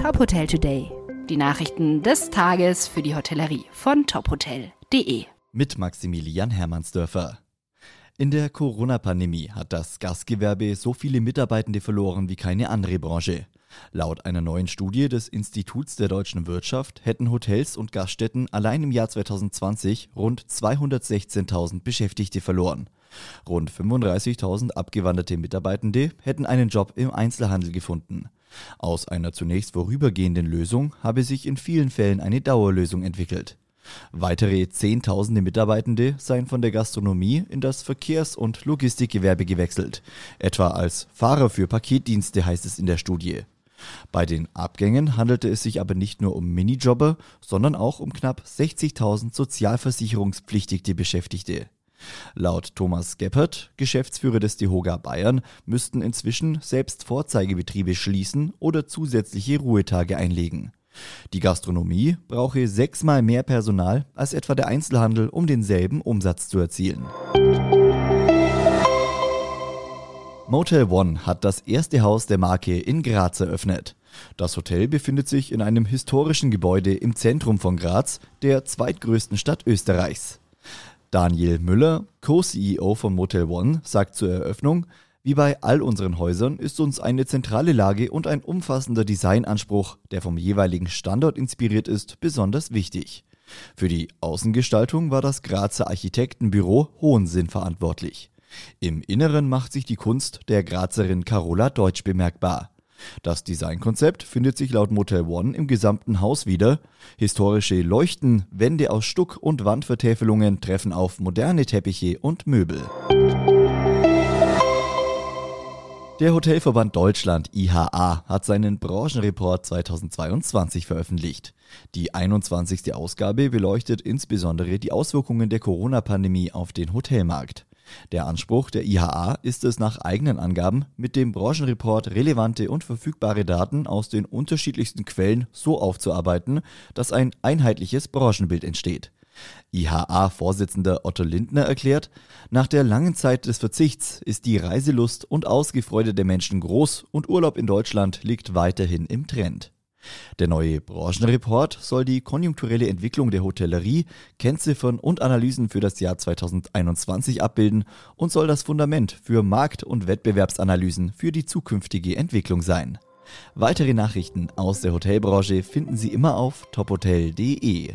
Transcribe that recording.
Top Hotel Today. Die Nachrichten des Tages für die Hotellerie von tophotel.de. Mit Maximilian Hermannsdörfer. In der Corona-Pandemie hat das Gastgewerbe so viele Mitarbeitende verloren wie keine andere Branche. Laut einer neuen Studie des Instituts der deutschen Wirtschaft hätten Hotels und Gaststätten allein im Jahr 2020 rund 216.000 Beschäftigte verloren. Rund 35.000 abgewanderte Mitarbeitende hätten einen Job im Einzelhandel gefunden. Aus einer zunächst vorübergehenden Lösung habe sich in vielen Fällen eine Dauerlösung entwickelt. Weitere Zehntausende Mitarbeitende seien von der Gastronomie in das Verkehrs- und Logistikgewerbe gewechselt, etwa als Fahrer für Paketdienste heißt es in der Studie. Bei den Abgängen handelte es sich aber nicht nur um Minijobber, sondern auch um knapp 60.000 sozialversicherungspflichtige Beschäftigte. Laut Thomas Geppert, Geschäftsführer des DEHOGA Bayern, müssten inzwischen selbst Vorzeigebetriebe schließen oder zusätzliche Ruhetage einlegen. Die Gastronomie brauche sechsmal mehr Personal als etwa der Einzelhandel, um denselben Umsatz zu erzielen. Motel One hat das erste Haus der Marke in Graz eröffnet. Das Hotel befindet sich in einem historischen Gebäude im Zentrum von Graz, der zweitgrößten Stadt Österreichs. Daniel Müller, Co-CEO von Motel One, sagt zur Eröffnung, wie bei all unseren Häusern ist uns eine zentrale Lage und ein umfassender Designanspruch, der vom jeweiligen Standort inspiriert ist, besonders wichtig. Für die Außengestaltung war das Grazer Architektenbüro Hohensinn verantwortlich. Im Inneren macht sich die Kunst der Grazerin Carola Deutsch bemerkbar. Das Designkonzept findet sich laut Motel One im gesamten Haus wieder. Historische Leuchten, Wände aus Stuck und Wandvertäfelungen treffen auf moderne Teppiche und Möbel. Der Hotelverband Deutschland IHA hat seinen Branchenreport 2022 veröffentlicht. Die 21. Ausgabe beleuchtet insbesondere die Auswirkungen der Corona-Pandemie auf den Hotelmarkt. Der Anspruch der IHA ist es nach eigenen Angaben, mit dem Branchenreport relevante und verfügbare Daten aus den unterschiedlichsten Quellen so aufzuarbeiten, dass ein einheitliches Branchenbild entsteht. IHA-Vorsitzender Otto Lindner erklärt, nach der langen Zeit des Verzichts ist die Reiselust und Ausgefreude der Menschen groß und Urlaub in Deutschland liegt weiterhin im Trend. Der neue Branchenreport soll die konjunkturelle Entwicklung der Hotellerie, Kennziffern und Analysen für das Jahr 2021 abbilden und soll das Fundament für Markt- und Wettbewerbsanalysen für die zukünftige Entwicklung sein. Weitere Nachrichten aus der Hotelbranche finden Sie immer auf tophotel.de.